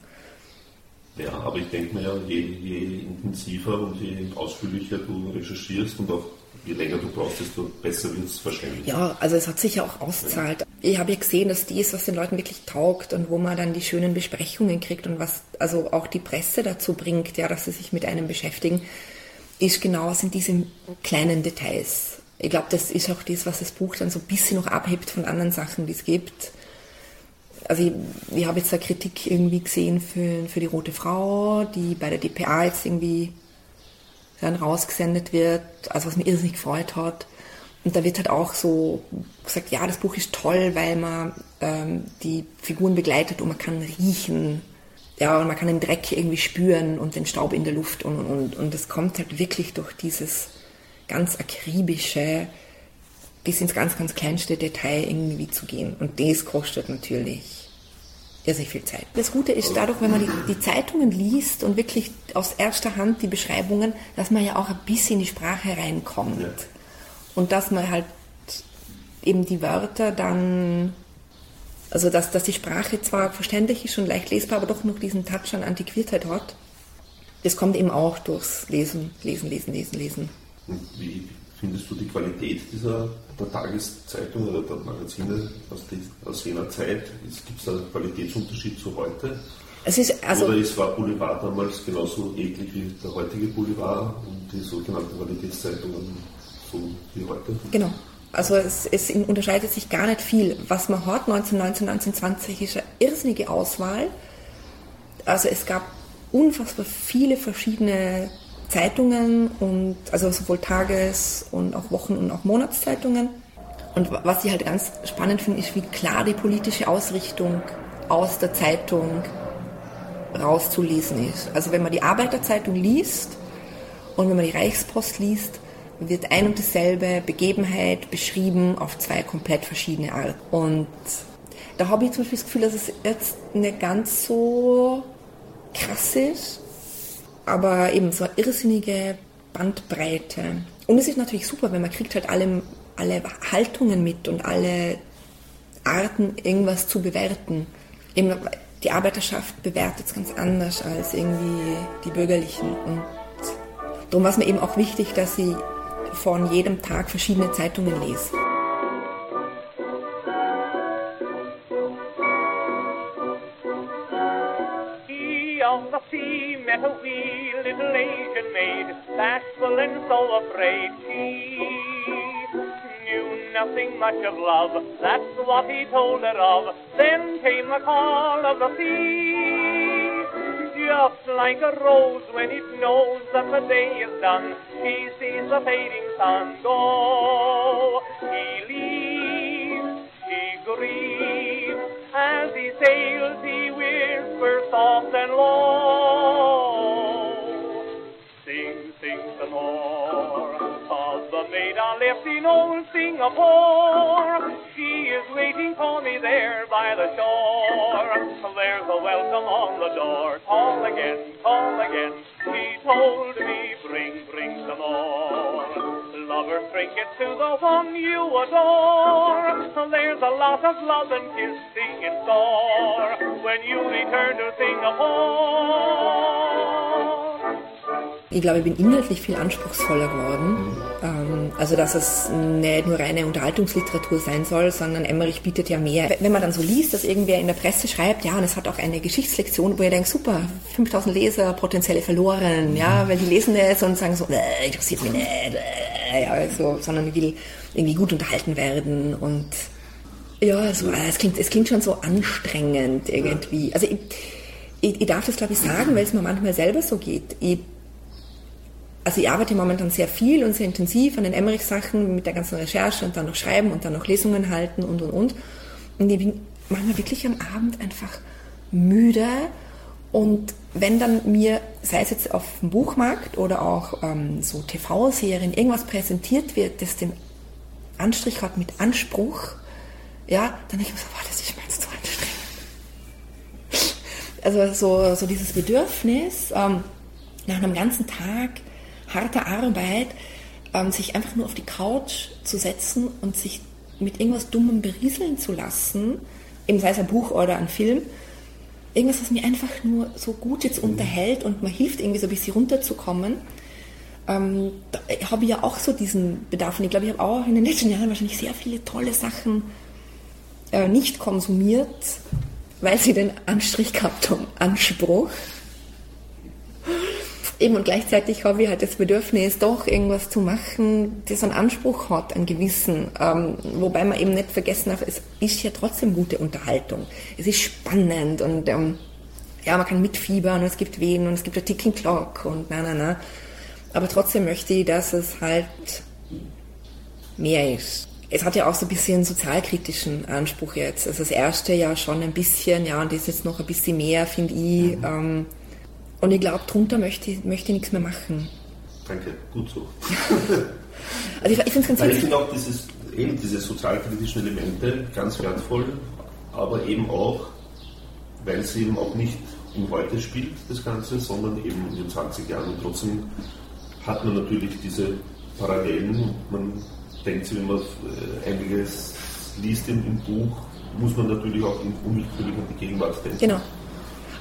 Ja, aber ich denke mir ja, je, je, intensiver und je ausführlicher du recherchierst und auch je länger du brauchst, desto besser wird es wahrscheinlich. Ja, also es hat sich ja auch auszahlt. Ich habe ja gesehen, dass dies, was den Leuten wirklich taugt und wo man dann die schönen Besprechungen kriegt und was also auch die Presse dazu bringt, ja, dass sie sich mit einem beschäftigen ist genau, sind diese kleinen Details. Ich glaube, das ist auch das, was das Buch dann so ein bisschen noch abhebt von anderen Sachen, die es gibt. Also ich, ich habe jetzt eine Kritik irgendwie gesehen für, für die Rote Frau, die bei der DPA jetzt irgendwie dann rausgesendet wird, also was mir irrsinnig gefreut hat. Und da wird halt auch so gesagt, ja, das Buch ist toll, weil man ähm, die Figuren begleitet und man kann riechen, ja, und man kann den Dreck irgendwie spüren und den Staub in der Luft und, und, und das kommt halt wirklich durch dieses ganz akribische, bis ins ganz, ganz kleinste Detail irgendwie zu gehen. Und das kostet natürlich irrsinnig viel Zeit. Das Gute ist dadurch, wenn man die, die, Zeitungen liest und wirklich aus erster Hand die Beschreibungen, dass man ja auch ein bisschen in die Sprache reinkommt. Ja. Und dass man halt eben die Wörter dann also dass, dass die Sprache zwar verständlich ist und leicht lesbar, aber doch noch diesen Touch an Antiquiertheit hat. Das kommt eben auch durchs Lesen, Lesen, Lesen, Lesen, Lesen. Und wie findest du die Qualität dieser der Tageszeitung oder der Magazine aus, die, aus jener Zeit? Gibt es da einen Qualitätsunterschied zu heute? Ist also, oder es war Boulevard damals genauso eklig wie der heutige Boulevard und die sogenannten Qualitätszeitungen so wie heute? Genau. Also es, es, unterscheidet sich gar nicht viel. Was man hat 1919, 1920 ist eine irrsinnige Auswahl. Also es gab unfassbar viele verschiedene Zeitungen und also sowohl Tages- und auch Wochen- und auch Monatszeitungen. Und was ich halt ganz spannend finde, ist, wie klar die politische Ausrichtung aus der Zeitung rauszulesen ist. Also wenn man die Arbeiterzeitung liest und wenn man die Reichspost liest, wird ein und dieselbe Begebenheit beschrieben auf zwei komplett verschiedene Arten. Und da habe ich zum Beispiel das Gefühl, dass es jetzt nicht ganz so krass ist, aber eben so eine irrsinnige Bandbreite. Und es ist natürlich super, wenn man kriegt halt alle, alle Haltungen mit und alle Arten, irgendwas zu bewerten. Eben die Arbeiterschaft bewertet es ganz anders als irgendwie die Bürgerlichen. Und darum war es mir eben auch wichtig, dass sie von jedem Tag verschiedene Zeitungen lese. Met a wee little Asian maid, bashful and so afraid. She knew nothing much of love, that's what he told her of. Then came the call of the sea. Just like a rose when it knows that the day is done, he sees the fading sun go. He leaves, he grieves as he sails soft and low. Sing, sing some more of the maid I left in old Singapore. She is waiting for me there by the shore. There's a welcome on the door. Call again, call again. She told me, bring, bring some more. Lover, trinkets to the one you adore. There's a lot of love and kissing in store when you return to Singapore. Ich glaube, ich bin inhaltlich viel anspruchsvoller geworden. Ähm, also, dass es nicht nur reine Unterhaltungsliteratur sein soll, sondern Emmerich bietet ja mehr. Wenn man dann so liest, dass irgendwer in der Presse schreibt, ja, und es hat auch eine Geschichtslektion, wo ihr denkt, super, 5000 Leser, potenzielle verloren, ja, weil die lesen das und sagen so, äh, interessiert mich nicht, äh, ja, so, sondern ich will irgendwie gut unterhalten werden und ja, so, äh, es, klingt, es klingt schon so anstrengend irgendwie. Also ich, ich, ich darf das, glaube ich, sagen, weil es mir manchmal selber so geht. Ich also ich arbeite momentan sehr viel und sehr intensiv an den Emmerich-Sachen mit der ganzen Recherche und dann noch schreiben und dann noch Lesungen halten und und und. Und ich bin manchmal wirklich am Abend einfach müde. Und wenn dann mir, sei es jetzt auf dem Buchmarkt oder auch ähm, so TV-Serien, irgendwas präsentiert wird, das den Anstrich hat mit Anspruch, ja, dann denke ich mir so, das ist jetzt zu anstrengend. Also so, so dieses Bedürfnis, ähm, nach einem ganzen Tag harte Arbeit, ähm, sich einfach nur auf die Couch zu setzen und sich mit irgendwas Dummem berieseln zu lassen, eben sei es ein Buch oder ein Film, irgendwas, was mir einfach nur so gut jetzt unterhält und mir hilft, irgendwie so ein bisschen runterzukommen. Ähm, da habe ich ja auch so diesen Bedarf. Und ich glaube, ich habe auch in den letzten Jahren wahrscheinlich sehr viele tolle Sachen äh, nicht konsumiert, weil sie den Anstrich gehabt haben, Anspruch. Eben und gleichzeitig habe ich halt das Bedürfnis, doch irgendwas zu machen, das einen Anspruch hat, einen gewissen. Ähm, wobei man eben nicht vergessen darf, es ist ja trotzdem gute Unterhaltung. Es ist spannend und ähm, ja, man kann mitfiebern und es gibt Wehen und es gibt eine Ticking Clock und na, na, na. Aber trotzdem möchte ich, dass es halt mehr ist. Es hat ja auch so ein bisschen einen sozialkritischen Anspruch jetzt. Also das erste ja schon ein bisschen, ja, und das ist jetzt noch ein bisschen mehr, finde ich. Ähm, und ich glaube, drunter möchte ich, möchte ich nichts mehr machen. Danke, gut so. also ich, ich finde es ganz ich finde auch dieses, eben diese sozialkritischen Elemente ganz wertvoll, aber eben auch, weil es eben auch nicht im Heute spielt, das Ganze, sondern eben in den 20 Jahren. Und trotzdem hat man natürlich diese Parallelen. Man denkt sich, wenn man äh, einiges liest im, im Buch, muss man natürlich auch unwillkürlich an die Gegenwart denken. Genau.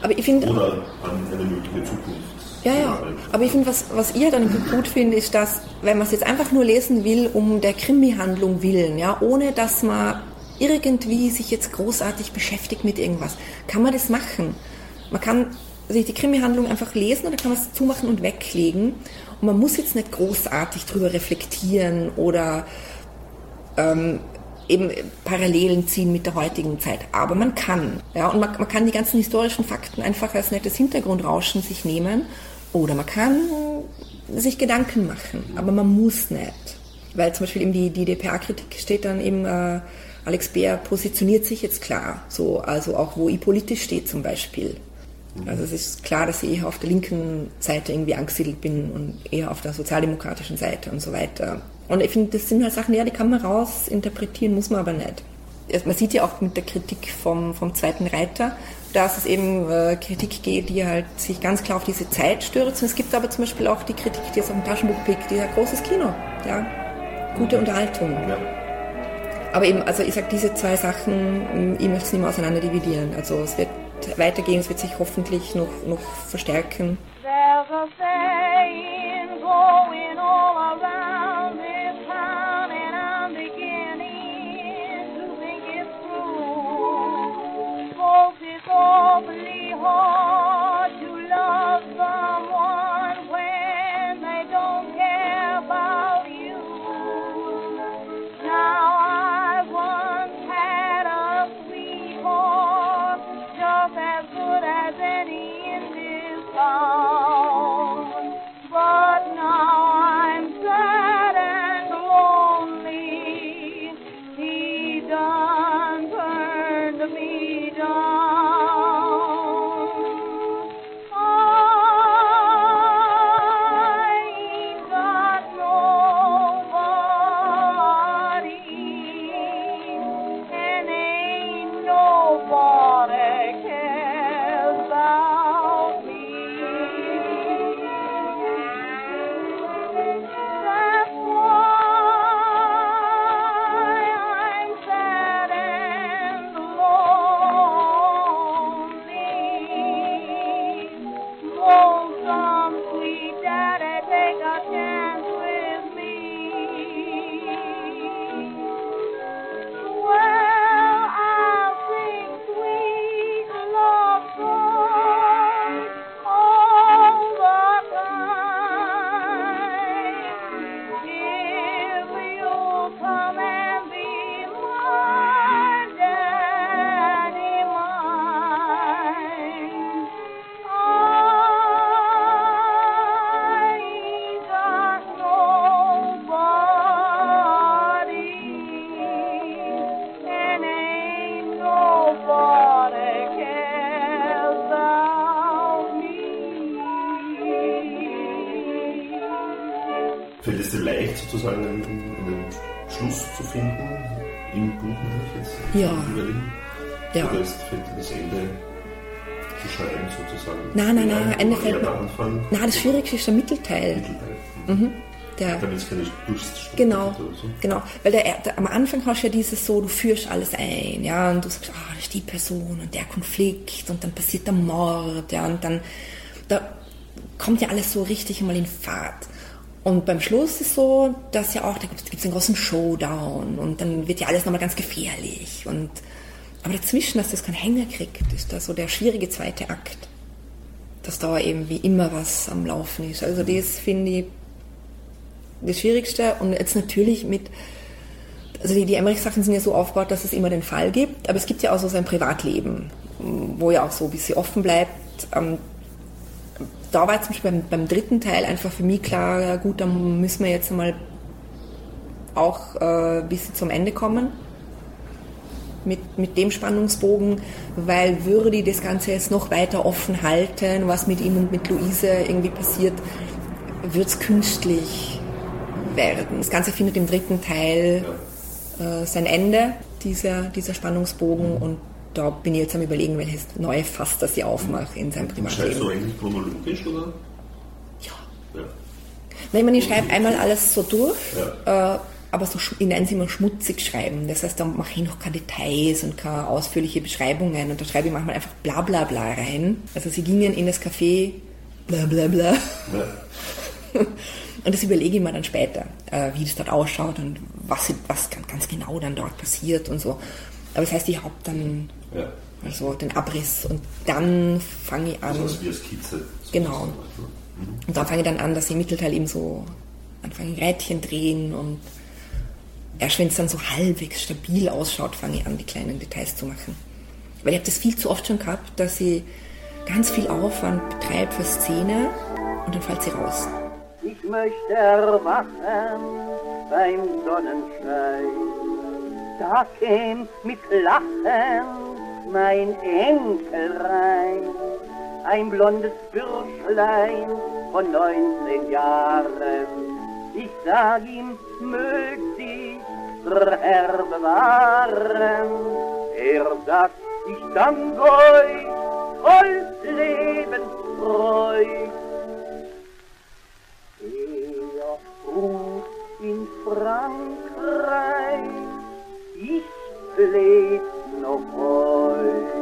Aber ich finde. Oder an eine mögliche Zukunft. Ja, ja. Aber ich finde, was, was ihr dann gut findet, ist, dass, wenn man es jetzt einfach nur lesen will, um der Krimi-Handlung willen, ja, ohne dass man irgendwie sich jetzt großartig beschäftigt mit irgendwas, kann man das machen. Man kann sich die Krimi-Handlung einfach lesen oder kann man es zumachen und weglegen. Und man muss jetzt nicht großartig drüber reflektieren oder ähm, eben Parallelen ziehen mit der heutigen Zeit. Aber man kann. Ja, und man, man kann die ganzen historischen Fakten einfach als nettes Hintergrundrauschen sich nehmen oder man kann sich Gedanken machen, aber man muss nicht. Weil zum Beispiel eben die, die DPA-Kritik steht dann eben, äh, Alex Beer positioniert sich jetzt klar, so, also auch wo ich politisch steht zum Beispiel. Also es ist klar, dass ich eher auf der linken Seite irgendwie angesiedelt bin und eher auf der sozialdemokratischen Seite und so weiter. Und ich finde, das sind halt Sachen, ja, die kann man raus interpretieren, muss man aber nicht. Man sieht ja auch mit der Kritik vom, vom zweiten Reiter, dass es eben äh, Kritik geht, die halt sich ganz klar auf diese Zeit stürzt. Und es gibt aber zum Beispiel auch die Kritik, die es auf dem Taschenbuch pickt, die sagt, großes Kino, ja, gute Unterhaltung. Ja. Aber eben, also ich sage, diese zwei Sachen, ich möchte es nicht mehr auseinander dividieren. Also es wird weitergehen, es wird sich hoffentlich noch, noch verstärken. There's a Der Mittelteil. Mittelteil. Der, Damit es keine Durststrecke Genau, so. genau. Weil der, der, am Anfang hast du ja dieses so, du führst alles ein, ja, und du sagst, ah, das ist die Person und der Konflikt und dann passiert der Mord, ja, und dann, da kommt ja alles so richtig einmal in Fahrt. Und beim Schluss ist so, dass ja auch, da gibt es einen großen Showdown und dann wird ja alles nochmal ganz gefährlich und, aber dazwischen, dass das keinen Hänger kriegt, ist da so der schwierige zweite Akt. Dass da eben wie immer was am Laufen ist. Also das finde ich das Schwierigste und jetzt natürlich mit, also die, die Emmerich-Sachen sind ja so aufgebaut, dass es immer den Fall gibt, aber es gibt ja auch so sein Privatleben, wo ja auch so ein bisschen offen bleibt. Ähm, da war zum Beispiel beim, beim dritten Teil einfach für mich klar, ja gut, dann müssen wir jetzt mal auch äh, ein bisschen zum Ende kommen mit, mit dem Spannungsbogen, weil würde ich das Ganze jetzt noch weiter offen halten, was mit ihm und mit Luise irgendwie passiert, wird es künstlich werden. Das Ganze findet im dritten Teil äh, sein Ende, dieser, dieser Spannungsbogen, und da bin ich jetzt am überlegen, welches neue Fass das ich aufmache in seinem Und schreibst du eigentlich chronologisch, oder? Ja. Ja. Nein, ich, meine, ich schreibe einmal alles so durch, äh, aber so, ich nenne es immer schmutzig schreiben. Das heißt, da mache ich noch keine Details und keine ausführliche Beschreibungen und da schreibe ich manchmal einfach bla bla bla rein. Also sie gingen in das Café, bla bla bla. Ja. Und das überlege ich mir dann später, äh, wie das dort ausschaut und was, was ganz, genau dann dort passiert und so. Aber das heißt, ich habe dann Ja. also den Abriss und dann fange ich an. Also wie eine Skizze. Genau. sozusagen. Und dann fange ich dann an, dass ich im Mittelteil eben so anfange Rädchen drehen und erst wenn es dann so halbwegs stabil ausschaut, fange ich an, die kleinen Details zu machen. Weil ich habe das viel zu oft schon gehabt, dass ich ganz viel Aufwand betreibe für Szene und dann fällt sie raus. Ich möchte erwachen beim Sonnenschein. Da käm mit Lachen mein Enkel rein. Ein blondes Bürschlein von 19 Jahren. Ich sag ihm, mögt dich der Herr bewahren. Er sagt, ich dank euch, voll Lebensfreude. Er ruht in Frankreich, ich leb noch heut.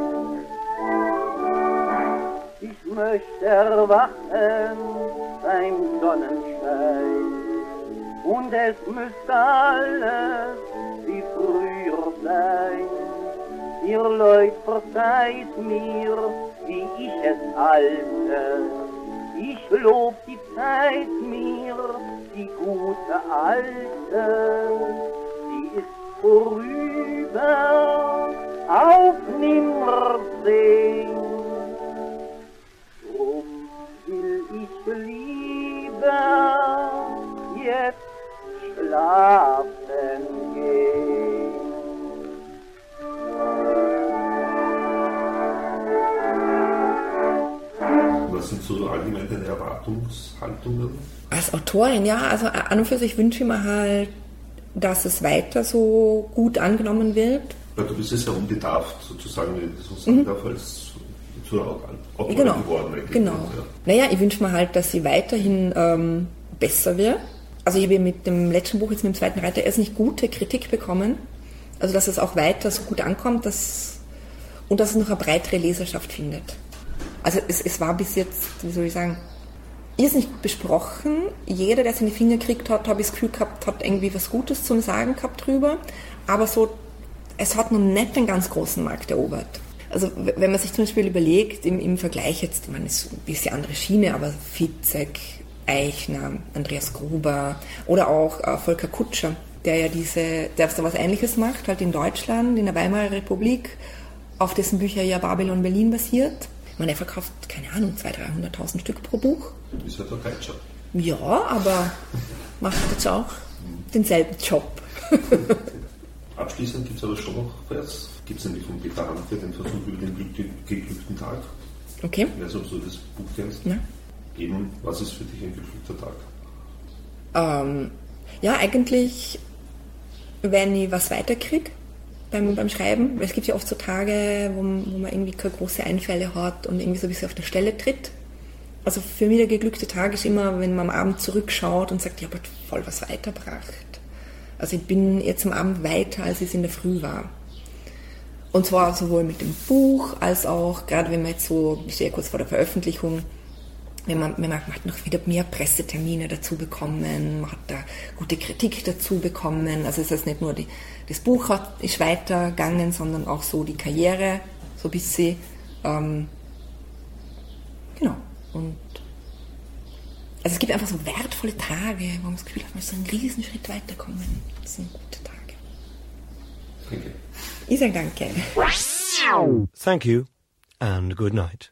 Ich möchte erwachen beim Sonnenschein und es müsste alles wie früher sein. Ihr Leut verzeiht mir, wie ich es halte. Ich lob die Zeit mir, die gute alte. Sie ist vorüber, auf Nimmersehen. Drum will ich lieber jetzt schlafen gehen. Was sind so allgemein deine Erwartungshaltungen? Als Autorin, ja, also an und für sich wünsche ich mir halt, dass es weiter so gut angenommen wird. Weil du bist ja sehr unbedarft, sozusagen, wenn ich das so sagen darf, als zur Autorin Mhm. Genau, geworden eigentlich. genau. Ja. Naja, ich wünsche mir halt, dass sie weiterhin ähm, besser wird. Also ich habe mit dem letzten Buch, jetzt mit dem zweiten Reiter, erst nicht gute Kritik bekommen. Also dass es auch weiter so gut ankommt dass, und dass es noch eine breitere Leserschaft findet. Also es, es war bis jetzt, wie soll ich sagen, irrsinnig gut besprochen. Jeder, der seine Finger gekriegt hat, habe ich das Gefühl gehabt, hat irgendwie was Gutes zum Sagen gehabt drüber. Aber so, es hat noch nicht den ganz großen Markt erobert. Also wenn man sich zum Beispiel überlegt, im, im Vergleich jetzt, es ist ein bisschen andere Schiene, aber Fitzek, Eichner, Andreas Gruber oder auch äh, Volker Kutscher, der ja diese, der so was Ähnliches macht, halt in Deutschland, in der Weimarer Republik, auf dessen Bücher ja Babylon Berlin basiert. Meine, er verkauft, keine Ahnung, 200.000, 300.000 Stück pro Buch. Ist halt ein Geitscher. Ja, aber macht jetzt auch denselben Job. Abschließend gibt es aber schon noch was. Gibt es nämlich von Peter Handke den Versuch über den glück- geglückten Tag. Okay? Ich weiß nicht, ob du das Buch kennst. Ja. Eben, was ist für dich ein geglückter Tag? Ähm, ja, eigentlich, wenn ich was weiterkriege beim, beim Schreiben, es gibt ja oft so Tage, wo, wo man irgendwie keine große Einfälle hat und irgendwie so ein bisschen auf der Stelle tritt. Also für mich der geglückte Tag ist immer, wenn man am Abend zurückschaut und sagt, ich habe voll was weitergebracht. Also ich bin jetzt am Abend weiter, als es in der Früh war. Und zwar sowohl mit dem Buch als auch, gerade wenn man jetzt so, ich stehe kurz vor der Veröffentlichung, wenn man, wenn man, man hat noch wieder mehr Pressetermine dazu bekommen, man hat da gute Kritik dazu bekommen. Also es ist nicht nur die, das Buch hat, ist weitergegangen, sondern auch so die Karriere, so ein bisschen. Ähm, genau. Und also es gibt einfach so wertvolle Tage, wo man das Gefühl hat, man ist so einen Riesenschritt weiterkommen. Das sind gute Tage. Danke. Ich sage danke. Thank you and good night.